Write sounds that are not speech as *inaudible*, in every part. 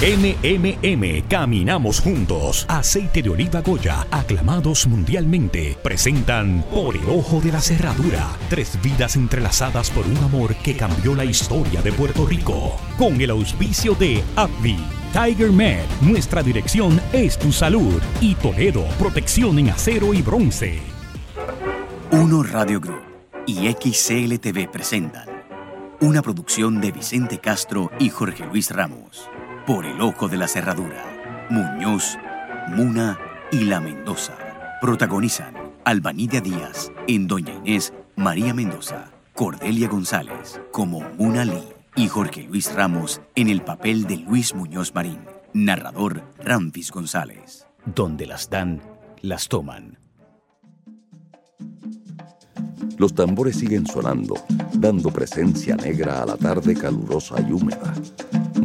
MMM, caminamos juntos. Aceite de oliva Goya, aclamados mundialmente, presentan Por el ojo de la cerradura. Tres vidas entrelazadas por un amor que cambió la historia de Puerto Rico. Con el auspicio de AbbVie. Tiger Med, nuestra dirección es tu salud. Y Toledo, protección en acero y bronce. Uno Radio Group y XCLTV presentan una producción de Vicente Castro y Jorge Luis Ramos. Por el ojo de la cerradura. Muñoz, Muna y La Mendoza. Protagonizan Albanidia Díaz en Doña Inés, María Mendoza, Cordelia González como Muna Lee y Jorge Luis Ramos en el papel de Luis Muñoz Marín. Narrador Ramfis González. Donde las dan, las toman. Los tambores siguen sonando, dando presencia negra a la tarde calurosa y húmeda.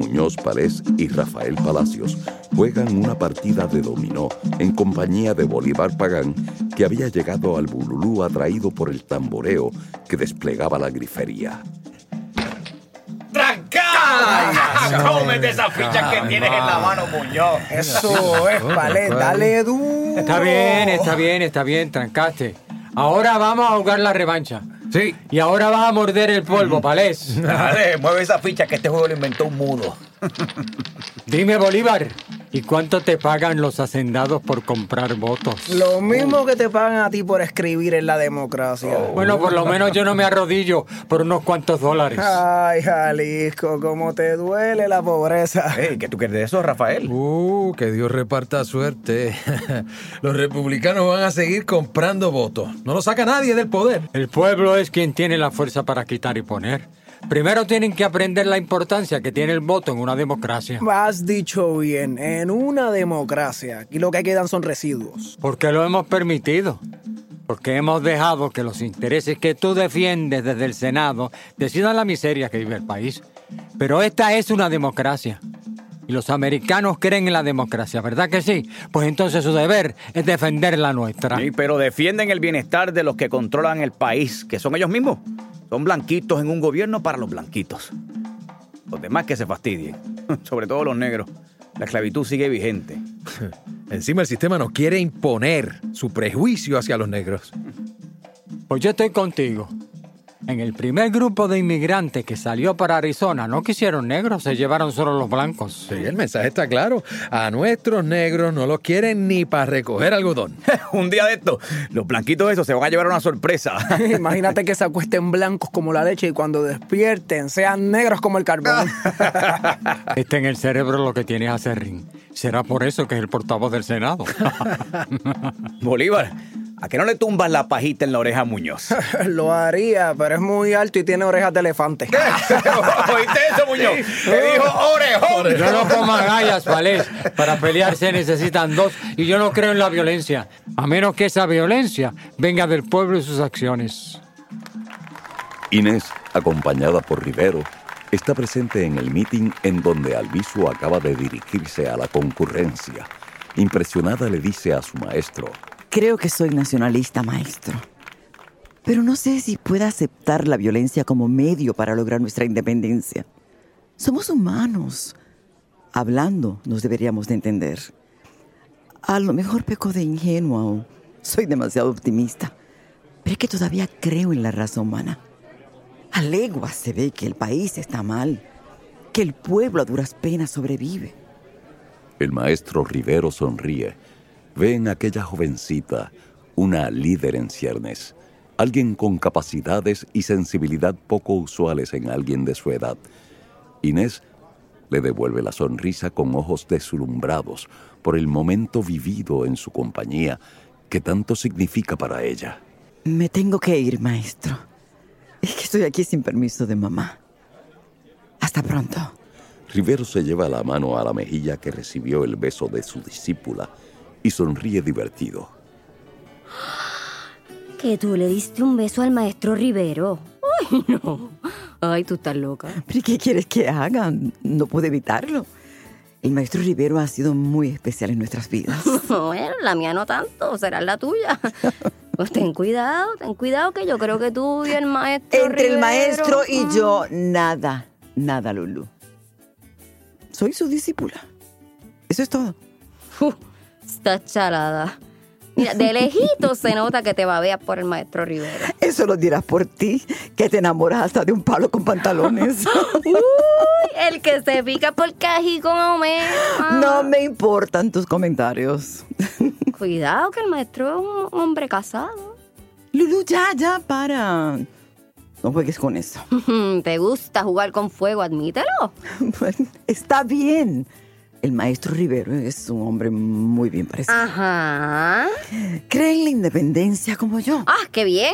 Muñoz Párez y Rafael Palacios juegan una partida de dominó en compañía de Bolívar Pagán, que había llegado al Bululú atraído por el tamboreo que desplegaba la grifería. ¡Trancada! ¡Cómete esa ficha que tienes en la mano, Muñoz! Eso es, vale, dale duro. Está bien, está bien, está bien, trancaste. Ahora vamos a jugar la revancha. Sí. Y ahora vas a morder el polvo, Palés. Dale, mueve esa ficha que este juego lo inventó un mudo. Dime, Bolívar, ¿y cuánto te pagan los hacendados por comprar votos? Lo mismo que te pagan a ti por escribir en la democracia. Bueno, por lo menos yo no me arrodillo por unos cuantos dólares. Ay, Jalisco, cómo te duele la pobreza. Ey, ¿qué tú quieres de eso, Rafael? Uh, que Dios reparta suerte. *laughs* Los republicanos van a seguir comprando votos. No lo saca nadie del poder. El pueblo es quien tiene la fuerza para quitar y poner. Primero tienen que aprender la importancia que tiene el voto en una democracia. Has dicho bien, en una democracia, aquí lo que quedan son residuos. Porque lo hemos permitido. Porque hemos dejado que los intereses que tú defiendes desde el Senado decidan la miseria que vive el país. Pero esta es una democracia. Y los americanos creen en la democracia, ¿verdad que sí? Pues entonces su deber es defender la nuestra. Sí, pero defienden el bienestar de los que controlan el país, que son ellos mismos. Son blanquitos en un gobierno para los blanquitos. Los demás que se fastidien, *laughs* sobre todo los negros. La esclavitud sigue vigente. *laughs* Encima el sistema nos quiere imponer su prejuicio hacia los negros. Pues yo estoy contigo. En el primer grupo de inmigrantes que salió para Arizona no quisieron negros, se llevaron solo los blancos. Sí, el mensaje está claro. A nuestros negros no los quieren ni para recoger algodón. *laughs* un día de esto, los blanquitos esos se van a llevar una sorpresa. *laughs* Imagínate que se acuesten blancos como la leche y cuando despierten sean negros como el carbón. *laughs* Está en el cerebro lo que tiene Acerrín. Será por eso que es el portavoz del Senado. Bolívar, ¿a qué no le tumbas la pajita en la oreja a Muñoz? *laughs* Lo haría, pero es muy alto y tiene orejas de elefante. *laughs* ¿Oíste eso, Muñoz? Te dijo orejón. Yo no como agallas, Palés. Para pelear se necesitan dos y yo no creo en la violencia, a menos que esa violencia venga del pueblo y sus acciones. Inés, acompañada por Rivero, está presente en el meeting en donde Albizu acaba de dirigirse a la concurrencia. Impresionada le dice a su maestro, Creo que soy nacionalista, maestro. Pero no sé si pueda aceptar la violencia como medio para lograr nuestra independencia. Somos humanos. Hablando nos deberíamos de entender. A lo mejor peco de ingenua o soy demasiado optimista. Pero es que todavía creo en la raza humana. A leguas se ve que el país está mal, que el pueblo a duras penas sobrevive. El maestro Rivero sonríe. Ve en aquella jovencita una líder en ciernes, alguien con capacidades y sensibilidad poco usuales en alguien de su edad. Inés le devuelve la sonrisa con ojos deslumbrados por el momento vivido en su compañía que tanto significa para ella. Me tengo que ir, maestro. Es que estoy aquí sin permiso de mamá. Hasta pronto. Rivero se lleva la mano a la mejilla que recibió el beso de su discípula y sonríe divertido. Que tú le diste un beso al maestro Rivero. Ay, no. Ay, tú estás loca. ¿Pero qué quieres que haga? No puedo evitarlo. El maestro Rivero ha sido muy especial en nuestras vidas. *laughs* Bueno, la mía no tanto, será la tuya. *laughs* Pues ten cuidado, ten cuidado que yo creo que tú y el maestro Entre el maestro y yo, nada, nada, Lulu. Soy su discípula. Eso es todo. Uf, está chalada. Mira, de lejito se nota que te babeas por el maestro Rivera. Eso lo dirás por ti, que te enamoras hasta de un palo con pantalones. *laughs* Uy, el que se pica por cají con Homero. No me importan tus comentarios. *laughs* Cuidado que el maestro es un hombre casado. Lulu, ya, ya, para. No juegues con eso. *laughs* ¿Te gusta jugar con fuego? Admítelo. Bueno, está bien. El maestro Rivero es un hombre muy bien parecido. Ajá. Cree en la independencia como yo. Ah, qué bien.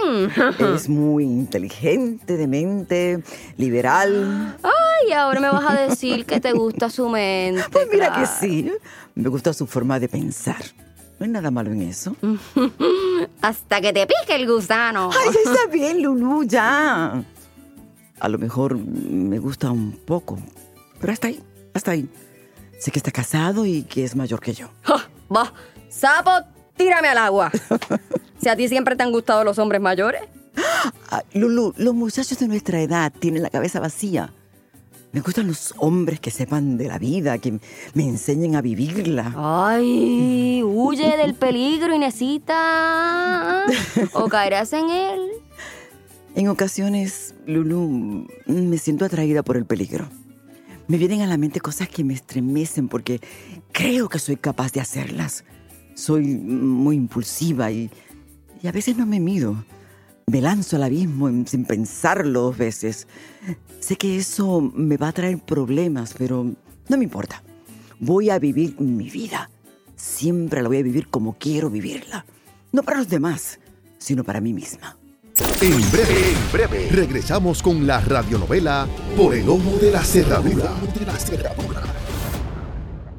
*laughs* Es muy inteligente, de mente, liberal. Ay, ahora me vas a decir que te gusta su mente. Pues mira que sí. Me gusta su forma de pensar. No hay nada malo en eso. *laughs* Hasta que te pique el gusano. Ay, ya está *laughs* bien, Lulu, ya. A lo mejor me gusta un poco, pero hasta ahí, hasta ahí. Sé que está casado y que es mayor que yo. Ja, Va, sapo, tírame al agua. *laughs* Si a ti siempre te han gustado los hombres mayores. *gasps* Ah, Lulu, los muchachos de nuestra edad tienen la cabeza vacía. Me gustan los hombres que sepan de la vida, que me enseñen a vivirla. Ay, huye del peligro, Inesita. O caerás en él. *laughs* En ocasiones, Lulu, me siento atraída por el peligro. Me vienen a la mente cosas que me estremecen porque creo que soy capaz de hacerlas. Soy muy impulsiva y, a veces no me mido. Me lanzo al abismo sin pensarlo dos veces. Sé que eso me va a traer problemas, pero no me importa. Voy a vivir mi vida. Siempre la voy a vivir como quiero vivirla. No para los demás, sino para mí misma. En breve, en breve, regresamos con la radionovela Por el ojo de la cerradura.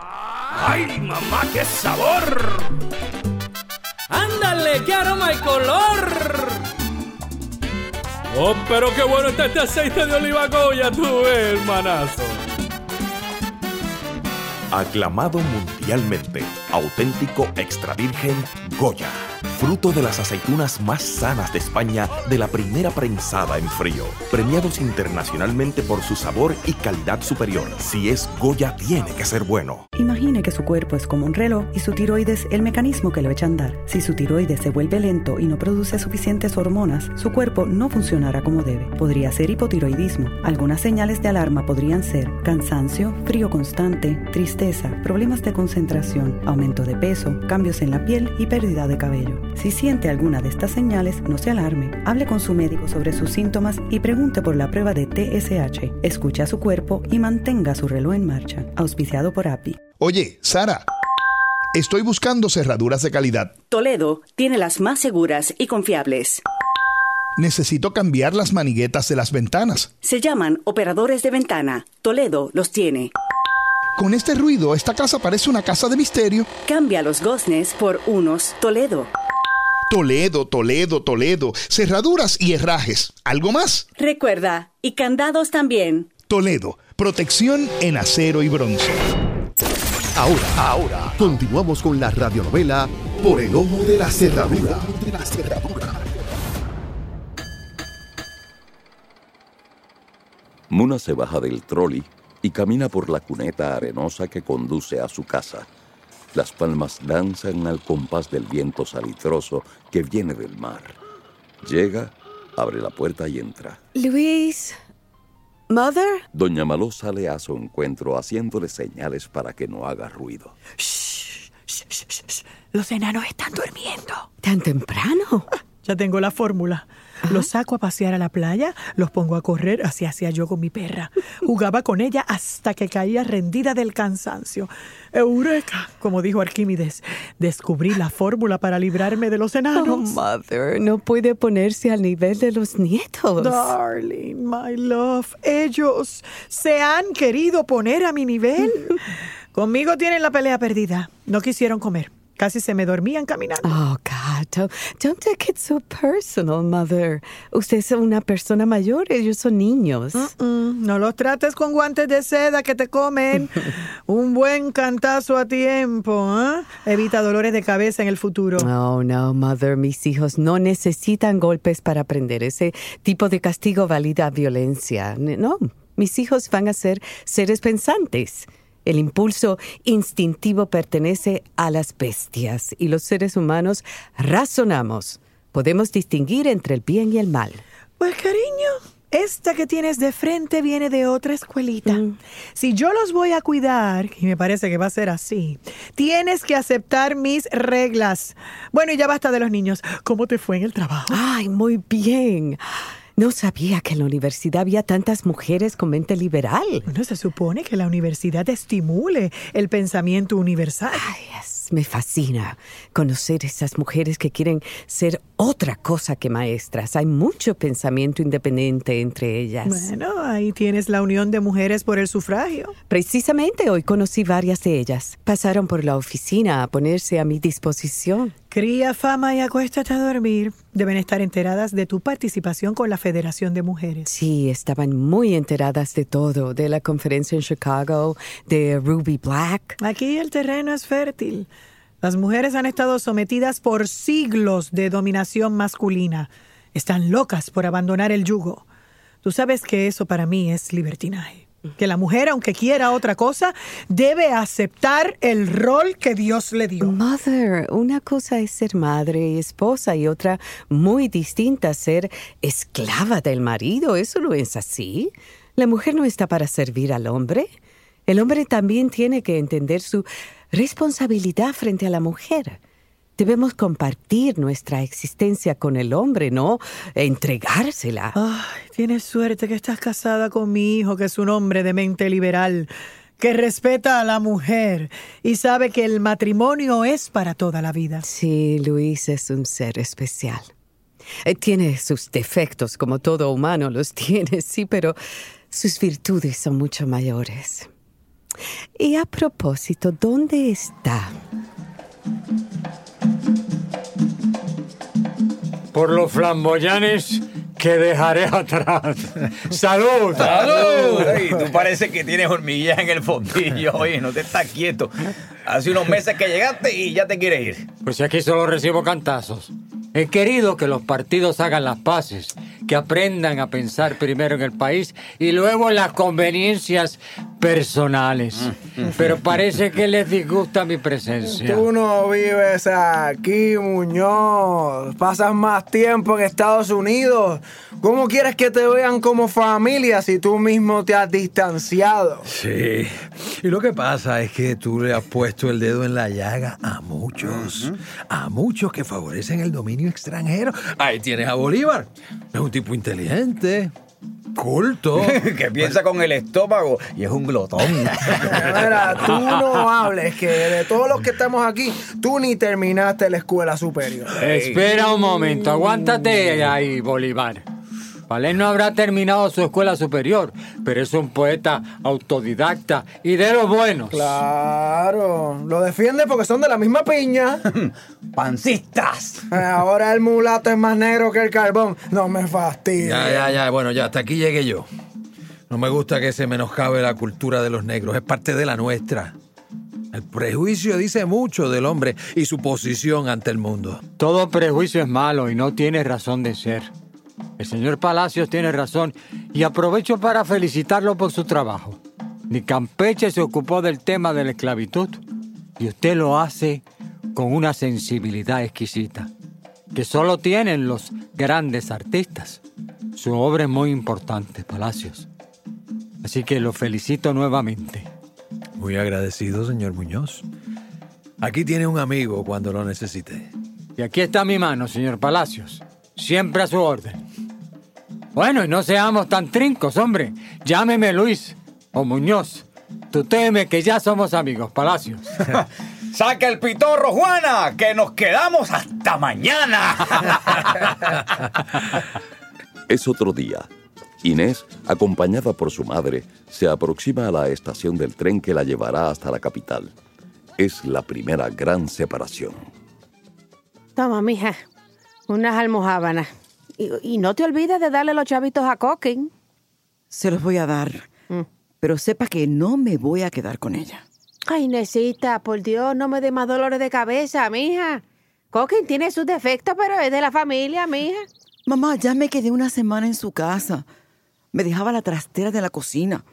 ¡Ay, mamá, qué sabor! ¡Ándale, qué aroma y color! Oh, pero qué bueno está este aceite de oliva Goya, tú ves, hermanazo. Aclamado mundialmente, auténtico extra virgen Goya, fruto de las aceitunas más sanas de España de la primera prensada en frío, premiados internacionalmente por su sabor y calidad superior. Si es Goya, tiene que ser bueno. Imagine que su cuerpo es como un reloj y su tiroides el mecanismo que lo echa a andar. Si su tiroides se vuelve lento y no produce suficientes hormonas, su cuerpo no funcionará como debe. Podría ser hipotiroidismo. Algunas señales de alarma podrían ser cansancio, frío constante, tristeza, problemas de aumento de peso, cambios en la piel y pérdida de cabello. Si siente alguna de estas señales, no se alarme. Hable con su médico sobre sus síntomas y pregunte por la prueba de TSH. Escuche a su cuerpo y mantenga su reloj en marcha. Auspiciado por API. Oye, Sara, estoy buscando cerraduras de calidad. Toledo tiene las más seguras y confiables. Necesito cambiar las maniguetas de las ventanas. Se llaman operadores de ventana. Toledo los tiene. Con este ruido, esta casa parece una casa de misterio. Cambia los goznes por unos Toledo. Toledo, Toledo, Toledo. Cerraduras y herrajes. ¿Algo más? Recuerda, y candados también. Toledo. Protección en acero y bronce. Ahora, ahora, continuamos con la radionovela Por el ojo de la cerradura. Muna se baja del trolley y camina por la cuneta arenosa que conduce a su casa. Las palmas danzan al compás del viento salitroso que viene del mar. Llega, abre la puerta y entra. Luis. Mother. Doña Maló sale a su encuentro haciéndole señales para que no haga ruido. Los enanos están durmiendo. ¿Tan temprano? Ya tengo la fórmula. Los saco a pasear a la playa, los pongo a correr, así hacía yo con mi perra. Jugaba con ella hasta que caía rendida del cansancio. Eureka, como dijo Arquímedes, descubrí la fórmula para librarme de los enanos. Oh, mother, no puede ponerse al nivel de los nietos. Darling, my love, ellos se han querido poner a mi nivel. *laughs* Conmigo tienen la pelea perdida. No quisieron comer. Casi se me dormían caminando. Oh, don't, don't take it so personal, mother. Usted es una persona mayor, ellos son niños. No los trates con guantes de seda que te comen. *laughs* Un buen cantazo a tiempo, ¿eh? Evita dolores de cabeza en el futuro. Oh, no, mother, mis hijos no necesitan golpes para aprender. Ese tipo de castigo valida violencia. No, mis hijos van a ser seres pensantes. El impulso instintivo pertenece a las bestias y los seres humanos razonamos. Podemos distinguir entre el bien y el mal. Pues cariño, esta que tienes de frente viene de otra escuelita. Si yo los voy a cuidar, y me parece que va a ser así, tienes que aceptar mis reglas. Bueno, y ya basta de los niños. ¿Cómo te fue en el trabajo? Ay, muy bien. No sabía que en la universidad había tantas mujeres con mente liberal. Bueno, se supone que la universidad estimule el pensamiento universal. Ay, me fascina conocer esas mujeres que quieren ser otra cosa que maestras. Hay mucho pensamiento independiente entre ellas. Bueno, ahí tienes la Unión de Mujeres por el Sufragio. Precisamente hoy conocí varias de ellas. Pasaron por la oficina a ponerse a mi disposición. Cría fama y acuéstate a dormir. Deben estar enteradas de tu participación con la Federación de Mujeres. Sí, estaban muy enteradas de todo, de la conferencia en Chicago, de Ruby Black. Aquí el terreno es fértil. Las mujeres han estado sometidas por siglos de dominación masculina. Están locas por abandonar el yugo. Tú sabes que eso para mí es libertinaje. Que la mujer, aunque quiera otra cosa, debe aceptar el rol que Dios le dio. Mother, una cosa es ser madre y esposa y otra muy distinta ser esclava del marido. Eso no es así. La mujer no está para servir al hombre. El hombre también tiene que entender su responsabilidad frente a la mujer. Debemos compartir nuestra existencia con el hombre, no entregársela. Ay, tienes suerte que estás casada con mi hijo, que es un hombre de mente liberal, que respeta a la mujer y sabe que el matrimonio es para toda la vida. Sí, Luis es un ser especial. Eh, Tiene sus defectos, como todo humano los *laughs* tiene, sí, pero sus virtudes son mucho mayores. Y a propósito, ¿dónde está? Por los flamboyanes que dejaré atrás. *laughs* ¡Salud! Ay, tú parece que tienes hormiguillas en el fondillo. Oye, no te estás quieto. Hace unos meses que llegaste y ya te quieres ir. Pues si aquí solo recibo cantazos. He querido que los partidos hagan las paces, que aprendan a pensar primero en el país y luego en las conveniencias personales. Pero parece que les disgusta mi presencia. Tú no vives aquí, Muñoz. Pasas más tiempo en Estados Unidos. ¿Cómo quieres que te vean como familia si tú mismo te has distanciado? Sí. Y lo que pasa es que tú le has puesto el dedo en la llaga a muchos. A muchos que favorecen el dominio extranjero. Ahí tienes a Bolívar. Es un tipo inteligente, culto. *laughs* que piensa con el estómago y es un glotón. *laughs* Mira, tú no hables, que de todos los que estamos aquí, tú ni terminaste la escuela superior. Espera un momento, aguántate ahí, Bolívar. Valen no habrá terminado su escuela superior, pero es un poeta autodidacta y de los buenos. Claro, lo defiende porque son de la misma piña. *laughs* ¡Pancistas! Ahora el mulato es más negro que el carbón. No me fastidies. Ya, ya, ya. Bueno, ya, hasta aquí llegué yo. No me gusta que se menoscabe la cultura de los negros. Es parte de la nuestra. El prejuicio dice mucho del hombre y su posición ante el mundo. Todo prejuicio es malo y no tiene razón de ser. El señor Palacios tiene razón y aprovecho para felicitarlo por su trabajo. Ni Campeche se ocupó del tema de la esclavitud y usted lo hace con una sensibilidad exquisita que solo tienen los grandes artistas. Su obra es muy importante, Palacios. Así que lo felicito nuevamente. Muy agradecido, señor Muñoz. Aquí tiene un amigo cuando lo necesite. Y aquí está mi mano, señor Palacios. Siempre a su orden. Bueno, y no seamos tan trincos, hombre. Llámeme Luis o Muñoz. Tú teme que ya somos amigos, Palacios. *laughs* ¡Saca el pitorro, Juana! ¡Que nos quedamos hasta mañana! *laughs* Es otro día. Inés, acompañada por su madre, se aproxima a la estación del tren que la llevará hasta la capital. Es la primera gran separación. Toma, mija, unas almohábanas. Y, y no te olvides de darle los chavitos a Coquin. Se los voy a dar. Pero sepa que no me voy a quedar con ella. Ay, Nesita, por Dios, no me dé más dolores de cabeza, mija. Coquin tiene sus defectos, pero es de la familia, mija. Mamá, ya me quedé una semana en su casa. Me dejaba la trastera de la cocina.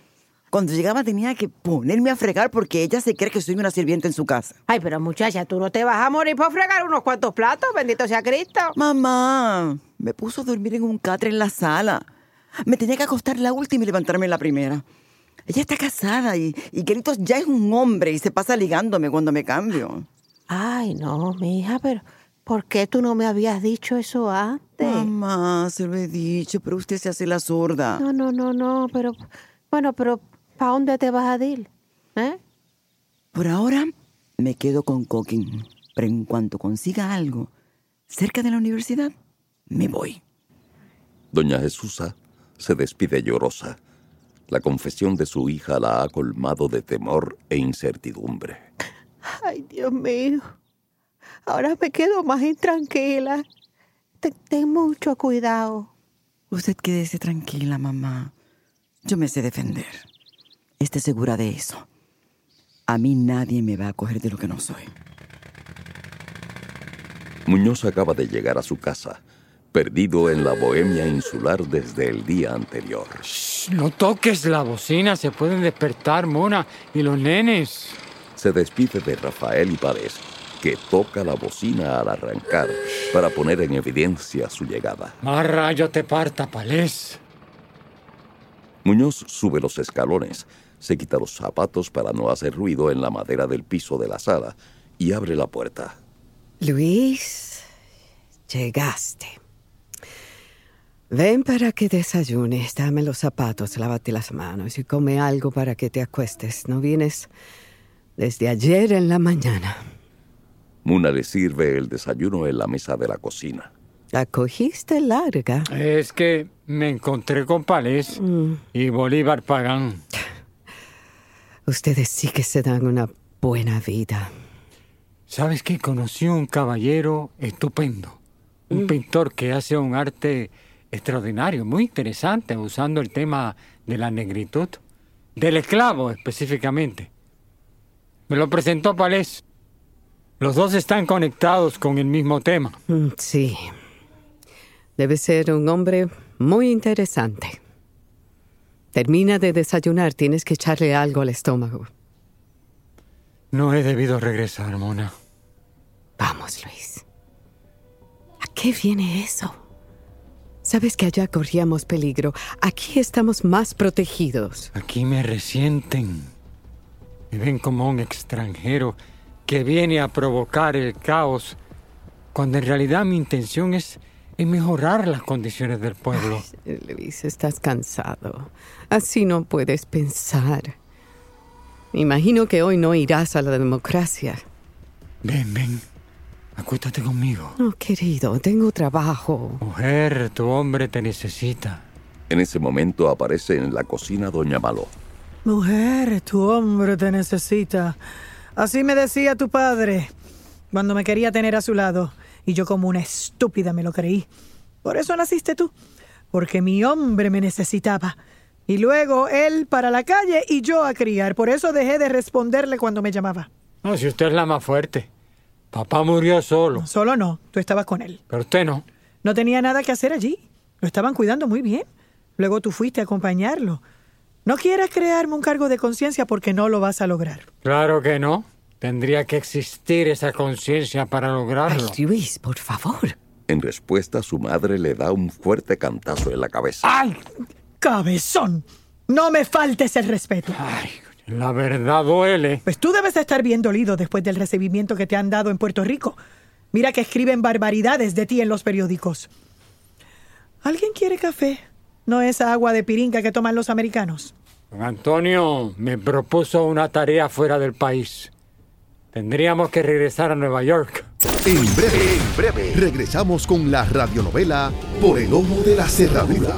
Cuando llegaba tenía que ponerme a fregar porque ella se cree que soy una sirvienta en su casa. Ay, pero muchacha, tú no te vas a morir por fregar unos cuantos platos, bendito sea Cristo. Mamá, me puso a dormir en un catre en la sala. Me tenía que acostar la última y levantarme en la primera. Ella está casada y, y Gritos ya es un hombre y se pasa ligándome cuando me cambio. Ay, no, mija, pero ¿por qué tú no me habías dicho eso antes? Mamá, se lo he dicho, pero usted se hace la sorda. No, no, no, no, pero bueno, pero ¿para dónde te vas a ir? ¿Eh? Por ahora me quedo con Coquin, pero en cuanto consiga algo cerca de la universidad, me voy. Doña Jesusa se despide llorosa. La confesión de su hija la ha colmado de temor e incertidumbre. Ay, Dios mío. Ahora me quedo más intranquila. Ten, ten mucho cuidado. Usted quédese tranquila, mamá. Yo me sé defender. Esté segura de eso. A mí nadie me va a coger de lo que no soy. Muñoz acaba de llegar a su casa, perdido en la bohemia insular desde el día anterior. No toques la bocina, se pueden despertar, Mona, y los nenes. Se despide de Rafael y Párez, que toca la bocina al arrancar para poner en evidencia su llegada. Más rayo te parta, Palés. Muñoz sube los escalones, se quita los zapatos para no hacer ruido en la madera del piso de la sala y abre la puerta. Luis, llegaste. Ven para que desayunes, dame los zapatos, lávate las manos y come algo para que te acuestes. No vienes desde ayer en la mañana. Muna le sirve el desayuno en la mesa de la cocina. La cogiste larga. Es que me encontré con Palés y Bolívar Pagán. Ustedes sí que se dan una buena vida. ¿Sabes que conocí un caballero estupendo? Un pintor que hace un arte extraordinario, muy interesante, usando el tema de la negritud, del esclavo específicamente. Me lo presentó Palés. Los dos están conectados con el mismo tema. Mm, Sí. Debe ser un hombre muy interesante. Termina de desayunar, tienes que echarle algo al estómago. No he debido regresar, Mona. Vamos, Luis. ¿A qué viene eso? Sabes que allá corríamos peligro. Aquí estamos más protegidos. Aquí me resienten. Me ven como un extranjero que viene a provocar el caos, cuando en realidad mi intención es, es mejorar las condiciones del pueblo. Luis, estás cansado. Así no puedes pensar. Imagino que hoy no irás a la democracia. Ven, ven. Acuéstate conmigo. No, querido, tengo trabajo. Mujer, tu hombre te necesita. En ese momento aparece en la cocina Doña Maló. Mujer, tu hombre te necesita. Así me decía tu padre cuando me quería tener a su lado. Y yo como una estúpida me lo creí. Por eso naciste tú. Porque mi hombre me necesitaba. Y luego él para la calle y yo a criar. Por eso dejé de responderle cuando me llamaba. No, si usted es la más fuerte. Papá murió solo. Solo no, tú estabas con él. Pero usted no. No tenía nada que hacer allí. Lo estaban cuidando muy bien. Luego tú fuiste a acompañarlo. No quieras crearme un cargo de conciencia porque no lo vas a lograr. Claro que no. Tendría que existir esa conciencia para lograrlo. Ay, Luis, por favor. En respuesta, su madre le da un fuerte cantazo en la cabeza. ¡Ay! ¡Cabezón! No me faltes el respeto. Ay, la verdad duele. Pues tú debes estar bien dolido después del recibimiento que te han dado en Puerto Rico. Mira que escriben barbaridades de ti en los periódicos. ¿Alguien quiere café? no esa agua de pirinca que toman los americanos. Don Antonio me propuso una tarea fuera del país. Tendríamos que regresar a Nueva York. En breve, en breve, regresamos con la radionovela Por el Ojo de la Cerradura.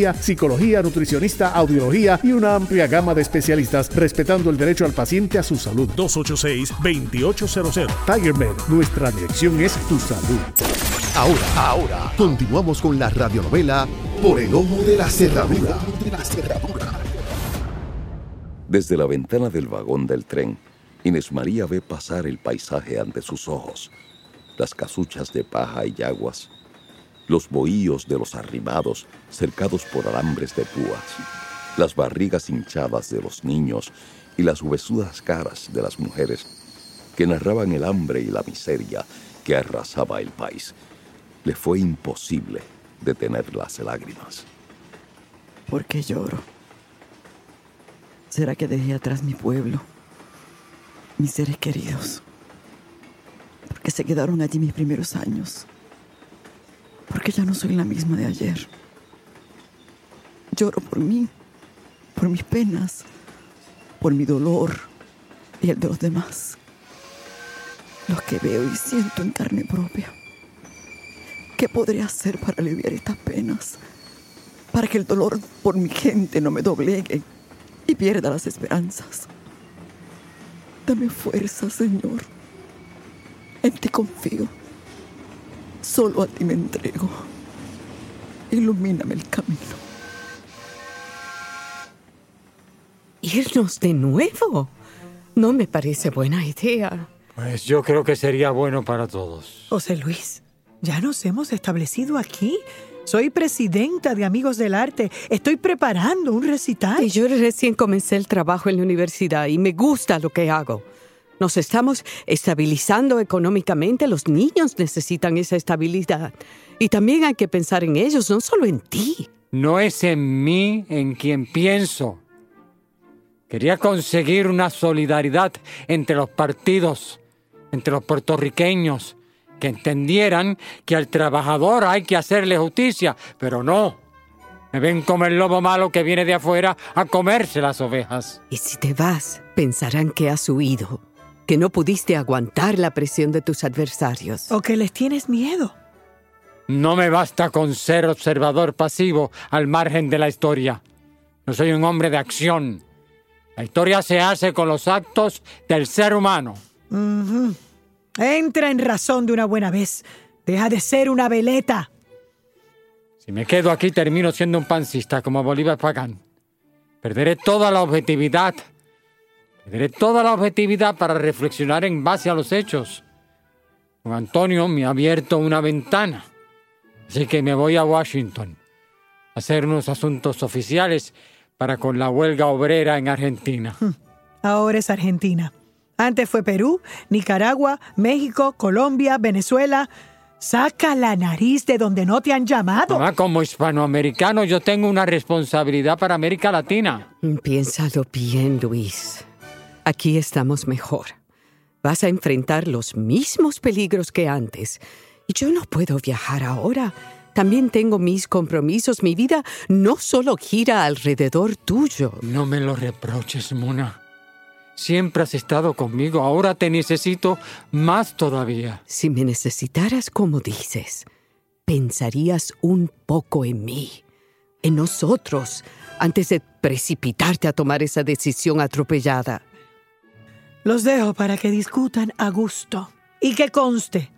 psicología, nutricionista, audiología y una amplia gama de especialistas, respetando el derecho al paciente a su salud. 286-2800. Tiger Med, nuestra dirección es tu salud. Ahora, ahora, continuamos con la radionovela Por el Ojo de la Cerradura. Desde la ventana del vagón del tren, Inés María ve pasar el paisaje ante sus ojos. Las casuchas de paja y yaguas, los bohíos de los arrimados cercados por alambres de púas, las barrigas hinchadas de los niños y las huesudas caras de las mujeres que narraban el hambre y la miseria que arrasaba el país. Le fue imposible detener las lágrimas. ¿Por qué lloro? ¿Será que dejé atrás mi pueblo? Mis seres queridos. Porque se quedaron allí mis primeros años. Porque ya no soy la misma de ayer. Lloro por mí, por mis penas, por mi dolor y el de los demás. Los que veo y siento en carne propia. ¿Qué podría hacer para aliviar estas penas? Para que el dolor por mi gente no me doblegue y pierda las esperanzas. Dame fuerza, Señor. En ti confío. Solo a ti me entrego. Ilumíname el camino. ¿Irnos de nuevo? No me parece buena idea. Pues yo creo que sería bueno para todos. José Luis, ya nos hemos establecido aquí. Soy presidenta de Amigos del Arte. Estoy preparando un recital. Y yo recién comencé el trabajo en la universidad y me gusta lo que hago. Nos estamos estabilizando económicamente. Los niños necesitan esa estabilidad. Y también hay que pensar en ellos, no solo en ti. No es en mí en quien pienso. Quería conseguir una solidaridad entre los partidos, entre los puertorriqueños, que entendieran que al trabajador hay que hacerle justicia, pero no. Me ven como el lobo malo que viene de afuera a comerse las ovejas. Y si te vas, pensarán que has huido, que no pudiste aguantar la presión de tus adversarios. O que les tienes miedo. No me basta con ser observador pasivo al margen de la historia. No soy un hombre de acción. La historia se hace con los actos del ser humano. Ujú. Entra en razón de una buena vez. Deja de ser una veleta. Si me quedo aquí termino siendo un pancista como Bolívar Pagán. Perderé toda la objetividad. Perderé toda la objetividad para reflexionar en base a los hechos. Don Antonio me ha abierto una ventana. Así que me voy a Washington a hacer unos asuntos oficiales para con la huelga obrera en Argentina. *laughs* Ahora es Argentina. Antes fue Perú, Nicaragua, México, Colombia, Venezuela. Saca la nariz de donde no te han llamado. Mamá, como hispanoamericano yo tengo una responsabilidad para América Latina. Piénsalo bien, Luis. Aquí estamos mejor. Vas a enfrentar los mismos peligros que antes. Y yo no puedo viajar ahora. También tengo mis compromisos. Mi vida no solo gira alrededor tuyo. No me lo reproches, Mona. Siempre has estado conmigo. Ahora te necesito más todavía. Si me necesitaras como dices, pensarías un poco en mí, en nosotros, antes de precipitarte a tomar esa decisión atropellada. Los dejo para que discutan a gusto. Y que conste,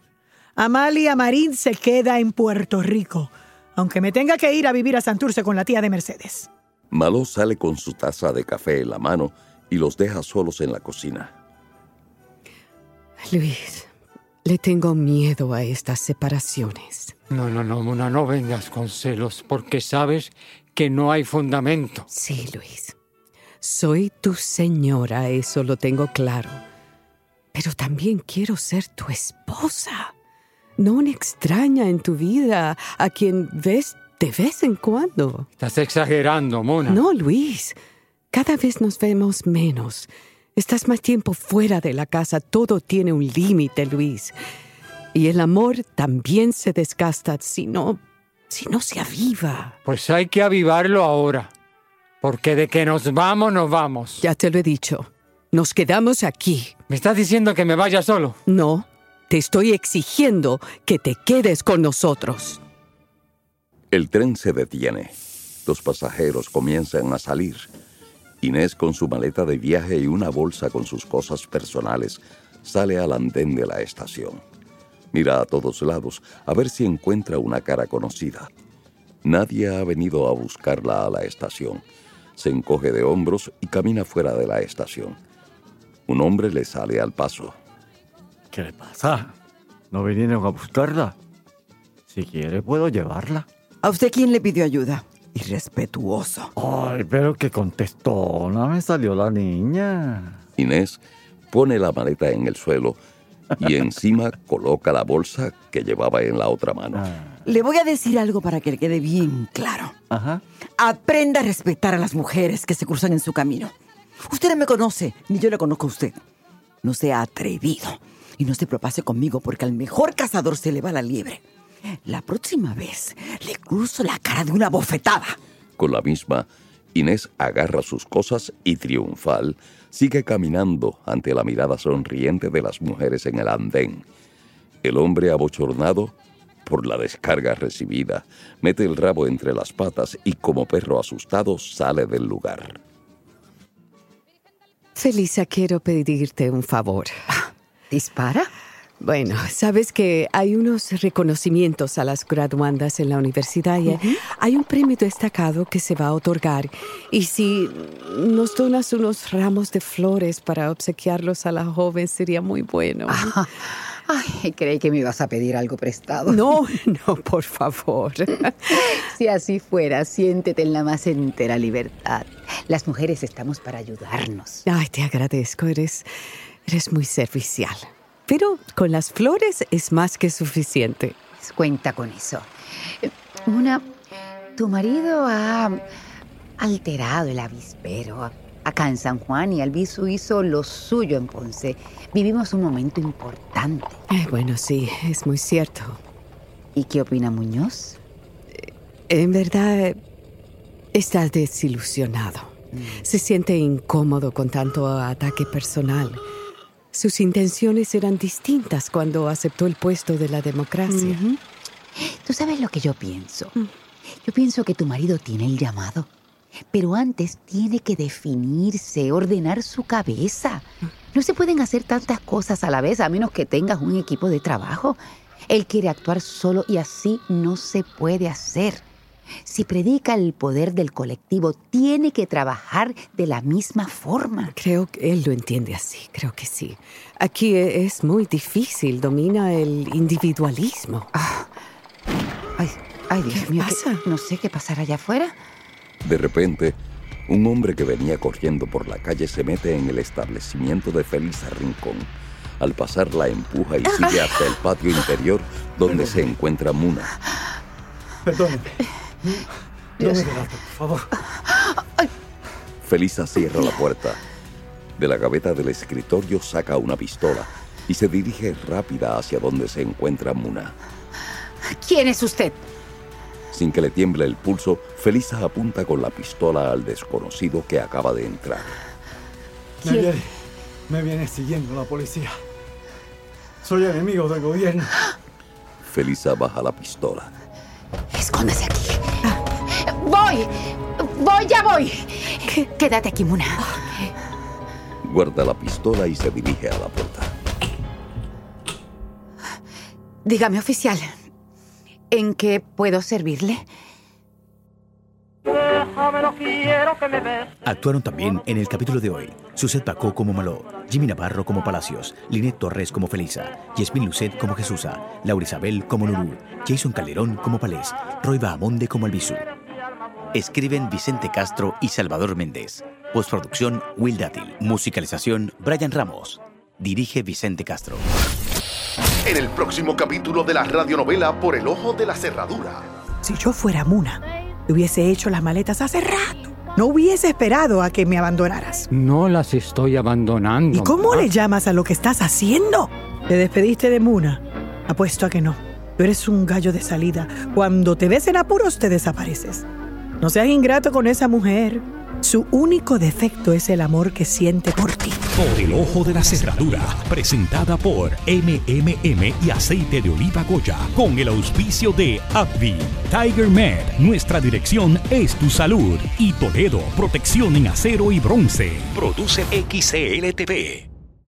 Amalia Marín se queda en Puerto Rico, aunque me tenga que ir a vivir a Santurce con la tía de Mercedes. Malo sale con su taza de café en la mano y los deja solos en la cocina. Luis, le tengo miedo a estas separaciones. No, no, no, Mona, no vengas con celos, porque sabes que no hay fundamento. Sí, Luis. Soy tu señora, eso lo tengo claro. Pero también quiero ser tu esposa. No una extraña en tu vida a quien ves de vez en cuando. Estás exagerando, Mona. No, Luis. Cada vez nos vemos menos. Estás más tiempo fuera de la casa. Todo tiene un límite, Luis. Y el amor también se desgasta si no, si no se aviva. Pues hay que avivarlo ahora. Porque de que nos vamos, nos vamos. Ya te lo he dicho. Nos quedamos aquí. ¿Me estás diciendo que me vaya solo? No. Te estoy exigiendo que te quedes con nosotros. El tren se detiene. Los pasajeros comienzan a salir. Inés, con su maleta de viaje y una bolsa con sus cosas personales, sale al andén de la estación. Mira a todos lados a ver si encuentra una cara conocida. Nadie ha venido a buscarla a la estación. Se encoge de hombros y camina fuera de la estación. Un hombre le sale al paso. ¿Qué le pasa? ¿No vinieron a buscarla? Si quiere, puedo llevarla. ¿A usted quién le pidió ayuda? Irrespetuoso. Ay, pero que contestó. No me salió la niña. Inés pone la maleta en el suelo y encima coloca la bolsa que llevaba en la otra mano. Le voy a decir algo para que le quede bien claro. Ajá. Aprenda a respetar a las mujeres que se cruzan en su camino. Usted no me conoce, ni yo le conozco a usted. No sea atrevido y no se propase conmigo porque al mejor cazador se le va la liebre. La próxima vez le cruzo la cara de una bofetada. Con la misma, Inés agarra sus cosas y triunfal sigue caminando ante la mirada sonriente de las mujeres en el andén. El hombre abochornado por la descarga recibida mete el rabo entre las patas y como perro asustado sale del lugar. Felisa, quiero pedirte un favor. *laughs* ¿Dispara? Bueno, sabes que hay unos reconocimientos a las graduandas en la universidad y hay un premio destacado que se va a otorgar. Y si nos donas unos ramos de flores para obsequiarlos a la joven, sería muy bueno. Ay, creí que me ibas a pedir algo prestado. No, *laughs* no, por favor. *laughs* si así fuera, siéntete en la más entera libertad. Las mujeres estamos para ayudarnos. Ay, te agradezco, eres, eres muy servicial. Pero con las flores es más que suficiente. Cuenta con eso. Una, tu marido ha alterado el avispero acá en San Juan y Albizu hizo lo suyo en Ponce. Vivimos un momento importante. Eh, bueno, sí, es muy cierto. ¿Y qué opina Muñoz? En verdad, está desilusionado. Se siente incómodo con tanto ataque personal. Sus intenciones eran distintas cuando aceptó el puesto de la democracia. ¿Tú sabes lo que yo pienso? Yo pienso que tu marido tiene el llamado, pero antes tiene que definirse, ordenar su cabeza. No se pueden hacer tantas cosas a la vez a menos que tengas un equipo de trabajo. Él quiere actuar solo y así no se puede hacer. Si predica el poder del colectivo, tiene que trabajar de la misma forma. Creo que él lo entiende así, creo que sí. Aquí e- es muy difícil, domina el individualismo. Ay, ay, Dios mío, ¿qué- no sé qué pasará allá afuera. De repente, un hombre que venía corriendo por la calle se mete en el establecimiento de Felisa Rincón. Al pasar la empuja y sigue hasta el patio interior donde se encuentra Muna. Perdóneme. No Dios. me delate, por favor. Felisa cierra la puerta. De la gaveta del escritorio saca una pistola y se dirige rápida hacia donde se encuentra Muna. ¿Quién es usted? Sin que le tiemble el pulso, Felisa apunta con la pistola al desconocido que acaba de entrar. Me viene, me viene siguiendo la policía. Soy enemigo del gobierno. Felisa baja la pistola. Escóndase aquí. Voy. Voy, ya voy. Quédate aquí, Muna. Guarda la pistola y se dirige a la puerta. Dígame, oficial. ¿En qué puedo servirle? Actuaron también en el capítulo de hoy Suset Pacó como Maló, Jimmy Navarro como Palacios, Linet Torres como Felisa, Yasmín Lucet como Jesusa, Laura Isabel como Nurú, Jason Calderón como Palés, Roy Bahamonde como Albisu. Escriben Vicente Castro y Salvador Méndez. Postproducción Will Dátil. Musicalización Brian Ramos. Dirige Vicente Castro. En el próximo capítulo de la radionovela Por el Ojo de la Cerradura. Si yo fuera Muna, hubiese hecho las maletas hace rato. No hubiese esperado a que me abandonaras. No las estoy abandonando. ¿Y cómo le llamas a lo que estás haciendo? ¿Te despediste de Muna? Apuesto a que no. Tú eres un gallo de salida. Cuando te ves en apuros, te desapareces. No seas ingrato con esa mujer. Su único defecto es el amor que siente por ti. Por el ojo de la cerradura, presentada por MMM y aceite de oliva Goya, con el auspicio de Abby, Tiger Med, nuestra dirección es tu salud, y Toledo, protección en acero y bronce. Produce XCLTV.